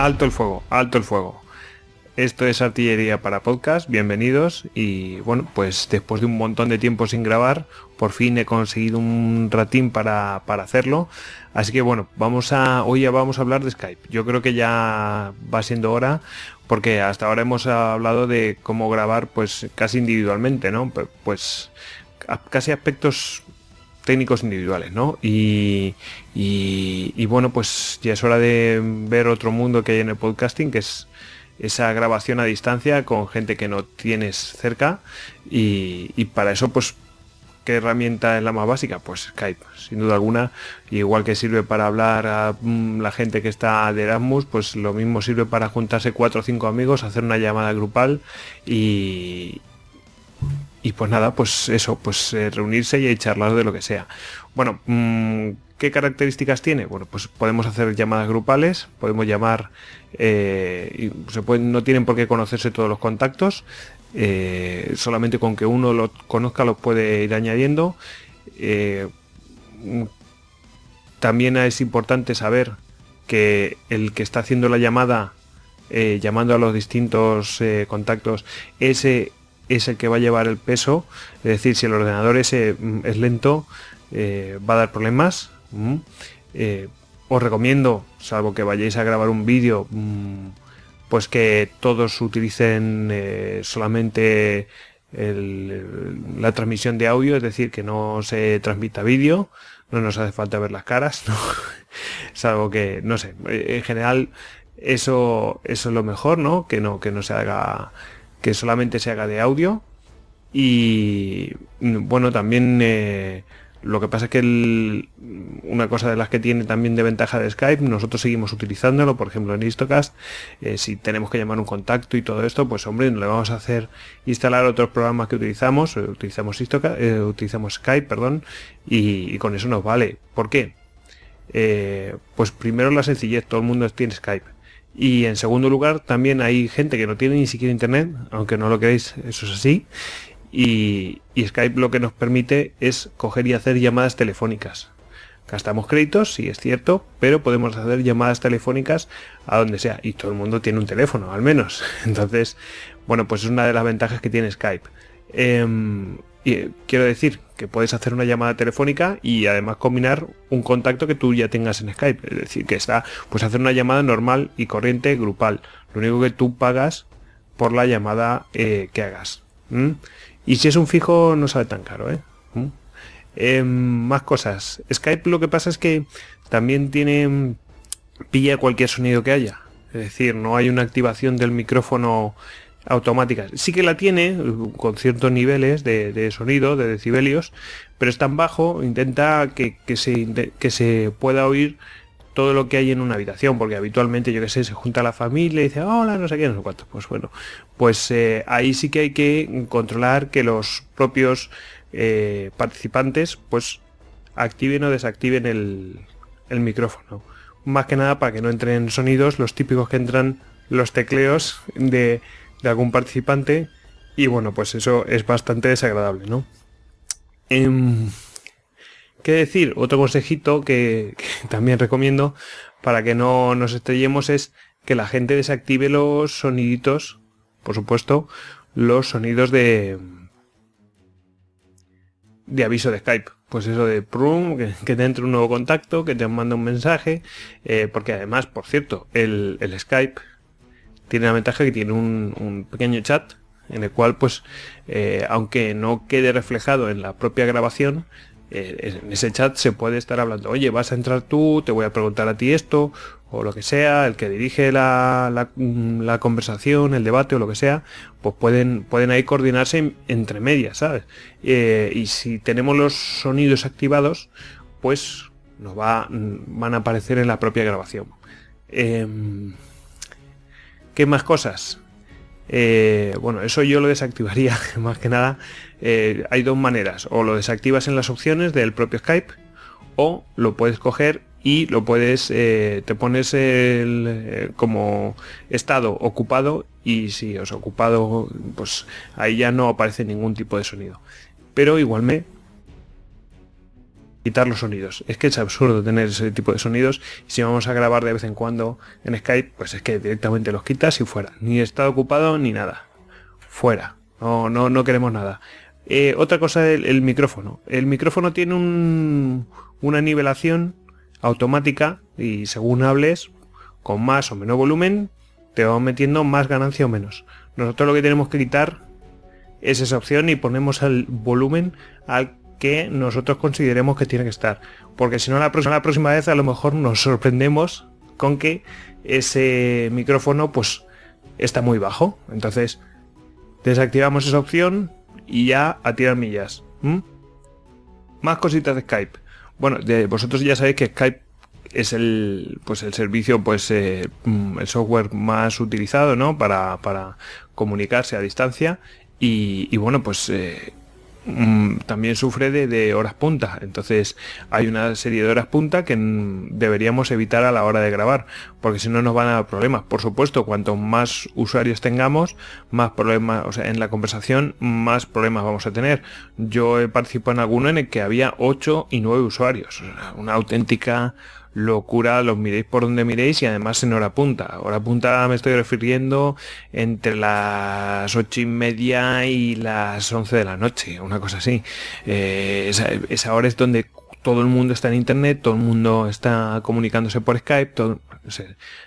Alto el fuego, alto el fuego. Esto es Artillería para Podcast, bienvenidos y bueno, pues después de un montón de tiempo sin grabar, por fin he conseguido un ratín para, hacerlo. Así que bueno, vamos a, hoy ya vamos a hablar de Skype. Yo creo que ya va siendo hora porque hasta ahora hemos hablado de cómo grabar pues casi individualmente, ¿no? Pues casi aspectos técnicos individuales, ¿no? Y, y, bueno, pues ya es hora de ver otro mundo que hay en el podcasting, que es esa grabación a distancia con gente que no tienes cerca y, y para eso pues ¿Qué herramienta es la más básica? Pues Skype, sin duda alguna. Igual que sirve para hablar a mm, la gente que está de Erasmus, pues lo mismo sirve para juntarse cuatro o cinco amigos, hacer una llamada grupal y, y pues nada, pues eso, pues eh, reunirse y charlar de lo que sea. Bueno, mm, ¿qué características tiene? Bueno, pues podemos hacer llamadas grupales, podemos llamar, eh, se pueden, no tienen por qué conocerse todos los contactos, eh, solamente con que uno lo conozca los puede ir añadiendo. También es importante saber que el que está haciendo la llamada, llamando a los distintos contactos, ese es el que va a llevar el peso. Es decir, si el ordenador ese mm, es lento, eh, va a dar problemas. Mm. Eh, os recomiendo, salvo que vayáis a grabar un vídeo, mm, pues que todos utilicen eh, solamente la transmisión de audio, es decir, que no se transmita vídeo, no nos hace falta ver las caras, salvo que, no sé, en general eso, eso es lo mejor, ¿no? Que no, que no se haga que solamente se haga de audio y bueno también eh, lo que pasa es que una cosa de las que tiene también de ventaja de Skype, nosotros seguimos utilizándolo, por ejemplo en Istocast, eh, si tenemos que llamar un contacto y todo esto, pues hombre, le vamos a hacer instalar otros programas que utilizamos, eh, utilizamos Istocast, utilizamos Skype, perdón, y, y, con eso nos vale. ¿Por qué? pues primero la sencillez, todo el mundo tiene Skype. Y en segundo lugar, también hay gente que no tiene ni siquiera internet, aunque no lo queréis, eso es así. Y, Skype lo que nos permite es coger y hacer llamadas telefónicas. Gastamos créditos, sí es cierto, pero podemos hacer llamadas telefónicas a donde sea. Y todo el mundo tiene un teléfono, al menos. Entonces, bueno, pues es una de las ventajas que tiene Skype. Em, eh, quiero decir que puedes hacer una llamada telefónica y además combinar un contacto que tú ya tengas en Skype. Es decir, que está, pues hacer una llamada normal y corriente grupal. Lo único que tú pagas por la llamada eh, que hagas. Y si es un fijo, no sale tan caro, ¿eh? Em, más cosas. Skype lo que pasa es que también tiene. pilla cualquier sonido que haya. Es decir, no hay una activación del micrófono automáticas. Sí que la tiene con ciertos niveles de, sonido, de decibelios, pero es tan bajo, intenta que, se, que se pueda oír todo lo que hay en una habitación, porque habitualmente, yo que sé, se junta la familia y dice, hola, no sé qué, no sé cuánto. Pues bueno, pues eh, ahí sí que hay que controlar que los propios eh, participantes, pues activen o desactiven el, el micrófono. Más que nada para que no entren sonidos, los típicos que entran los tecleos de de algún participante y bueno, pues eso es bastante desagradable, ¿no? Em, ¿Qué decir? Otro consejito que, también recomiendo para que no nos estrellemos es que la gente desactive los soniditos, por supuesto, los sonidos de de aviso de Skype. Pues eso de prum, que, te entre un nuevo contacto, que te manda un mensaje, eh, porque además, por cierto, el, el Skype tiene la ventaja que tiene un, pequeño chat en el cual pues eh, aunque no quede reflejado en la propia grabación eh, en ese chat se puede estar hablando oye vas a entrar tú te voy a preguntar a ti esto o lo que sea el que dirige la, la, conversación el debate o lo que sea pues pueden pueden ahí coordinarse entre medias sabes eh, y si tenemos los sonidos activados pues nos va van a aparecer en la propia grabación. Em, ¿Qué más cosas? Eh, bueno, eso yo lo desactivaría, más que nada. Eh, hay dos maneras, o lo desactivas en las opciones del propio Skype, o lo puedes coger y lo puedes, eh, te pones el, como estado ocupado y si os ocupado, pues ahí ya no aparece ningún tipo de sonido. Pero igualmente, quitar los sonidos. Es que es absurdo tener ese tipo de sonidos. Y si vamos a grabar de vez en cuando en Skype, pues es que directamente los quitas y fuera. Ni está ocupado ni nada. Fuera. No, no, no queremos nada. Eh, otra cosa, el, el, micrófono. El micrófono tiene un, una nivelación automática y según hables, con más o menos volumen, te va metiendo más ganancia o menos. Nosotros lo que tenemos que quitar es esa opción y ponemos el volumen al que nosotros consideremos que tiene que estar. Porque si no, la próxima, la próxima vez a lo mejor nos sorprendemos con que ese micrófono pues está muy bajo. Entonces, desactivamos esa opción y ya a tirar millas. Más cositas de Skype. Bueno, de, vosotros ya sabéis que Skype es el pues el servicio pues eh, mm, el software más utilizado no para, para comunicarse a distancia y, bueno pues eh, Mm, también sufre de, horas punta. Entonces hay una serie de horas punta que deberíamos evitar a la hora de grabar, porque si no nos van a dar problemas. Por supuesto, cuanto más usuarios tengamos, más problemas, o sea, en la conversación, más problemas vamos a tener. Yo he participado en alguno en el que había 8 y 9 usuarios. Una auténtica locura, los miréis por donde miréis y además en hora punta. Hora punta me estoy refiriendo entre las ocho y media y las 11 de la noche, una cosa así. Eh, esa, esa, hora es donde todo el mundo está en internet, todo el mundo está comunicándose por Skype, todo,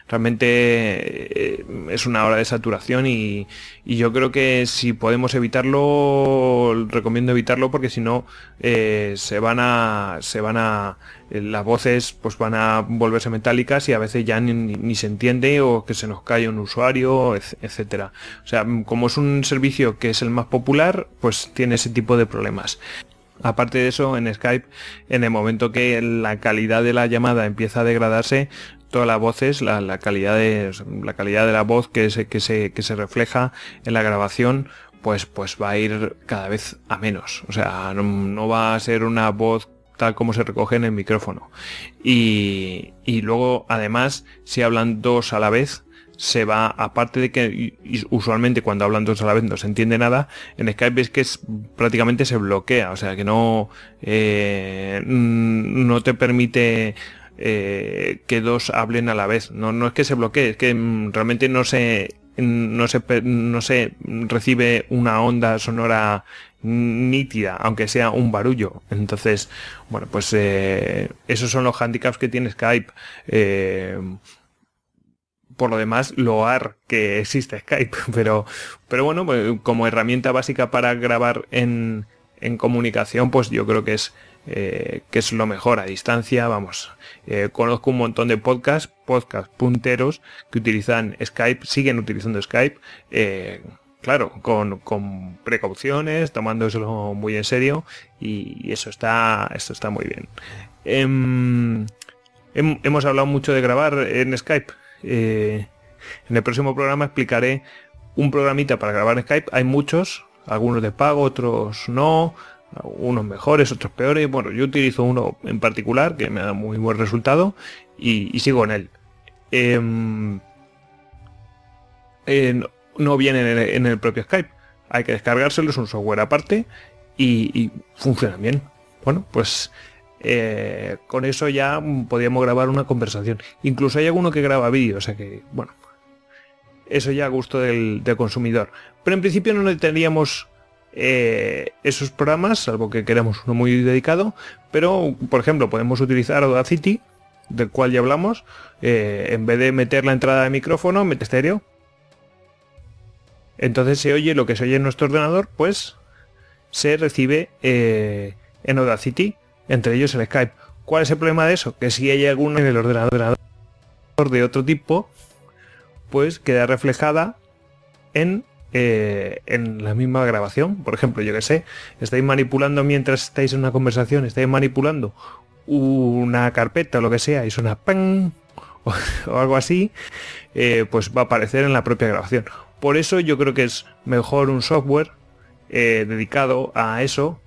realmente eh, es una hora de saturación y, yo creo que si podemos evitarlo, recomiendo evitarlo porque si no eh, se van a, se van a, eh, las voces pues van a volverse metálicas y a veces ya ni, se entiende o que se nos cae un usuario, etcétera. O sea, como es un servicio que es el más popular, pues tiene ese tipo de problemas. Aparte de eso, en Skype, en el momento que la calidad de la llamada empieza a degradarse, todas las voces, la, calidad de la calidad de la voz que se, que se, que se refleja en la grabación, pues, pues va a ir cada vez a menos. O sea, no, va a ser una voz tal como se recoge en el micrófono. Y, y luego, además, si hablan dos a la vez, se va, aparte de que usualmente cuando hablan dos a la vez no se entiende nada, en Skype es que es, prácticamente se bloquea, o sea que no, eh, no te permite eh, que dos hablen a la vez. No, no es que se bloquee, es que mm, realmente no se, no se, no se recibe una onda sonora nítida, aunque sea un barullo. Entonces, bueno, pues eh, esos son los handicaps que tiene Skype. Eh, por lo demás, loar que existe Skype, pero, pero bueno, pues, como herramienta básica para grabar en, en comunicación, pues yo creo que es, eh, que es lo mejor a distancia, vamos. Eh, conozco un montón de podcasts, podcast punteros que utilizan Skype, siguen utilizando Skype, eh, claro, con, con, precauciones, tomándoselo muy en serio y, eso está, esto está muy bien. Em, hemos hablado mucho de grabar en Skype. en el próximo programa explicaré un programita para grabar Skype. Hay muchos, algunos de pago, otros no, unos mejores, otros peores. Bueno, yo utilizo uno en particular que me da muy buen resultado y, sigo en él. Em, no viene en el, propio Skype. Hay que descargárselo, es un software aparte y, funciona bien. Bueno, pues eh, con eso ya podríamos grabar una conversación. Incluso hay alguno que graba vídeo, o sea que, bueno, eso ya a gusto del, consumidor. Pero en principio no tendríamos eh, esos programas, salvo que queramos uno muy dedicado, pero por ejemplo podemos utilizar Audacity, del cual ya hablamos, eh, en vez de meter la entrada de micrófono, mete estéreo. Entonces se oye lo que se oye en nuestro ordenador, pues se recibe eh, en Audacity, entre ellos el Skype. ¿Cuál es el problema de eso? Que si hay alguno en el ordenador de otro tipo, pues queda reflejada en eh, en la misma grabación. Por ejemplo, yo que sé, estáis manipulando mientras estáis en una conversación, estáis manipulando una carpeta o lo que sea y suena ¡pam! o, algo así, eh, pues va a aparecer en la propia grabación. Por eso yo creo que es mejor un software eh, dedicado a eso,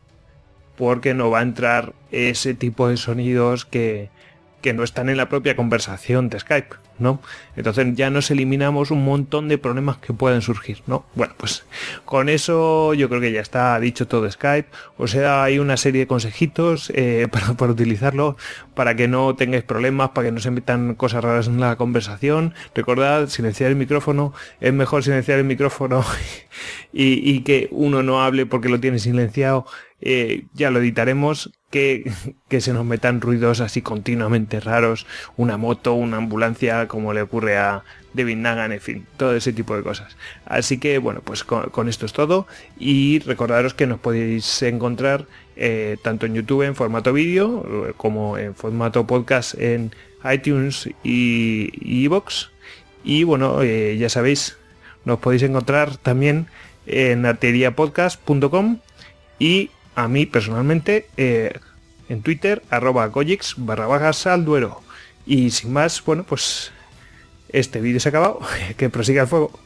porque no va a entrar ese tipo de sonidos que, que no están en la propia conversación de Skype. ¿No? Entonces ya nos eliminamos un montón de problemas que pueden surgir, ¿no? Bueno, pues con eso yo creo que ya está dicho todo Skype. O sea, hay una serie de consejitos eh, para, utilizarlo, para que no tengáis problemas, para que no se metan cosas raras en la conversación. Recordad, silenciar el micrófono, es mejor silenciar el micrófono y, y que uno no hable porque lo tiene silenciado. Eh, ya lo editaremos, que, que, se nos metan ruidos así continuamente raros, una moto, una ambulancia, como le ocurre a David Nagan, en fin, todo ese tipo de cosas. Así que bueno, pues con, esto es todo y recordaros que nos podéis encontrar eh, tanto en YouTube en formato vídeo como en formato podcast en iTunes y Evox. Y, bueno, eh, ya sabéis, nos podéis encontrar también en arteriapodcast.com y a mí personalmente eh, en Twitter, arroba goyix barra bajas al duero. Y sin más, bueno, pues este vídeo se ha acabado. que prosiga el fuego.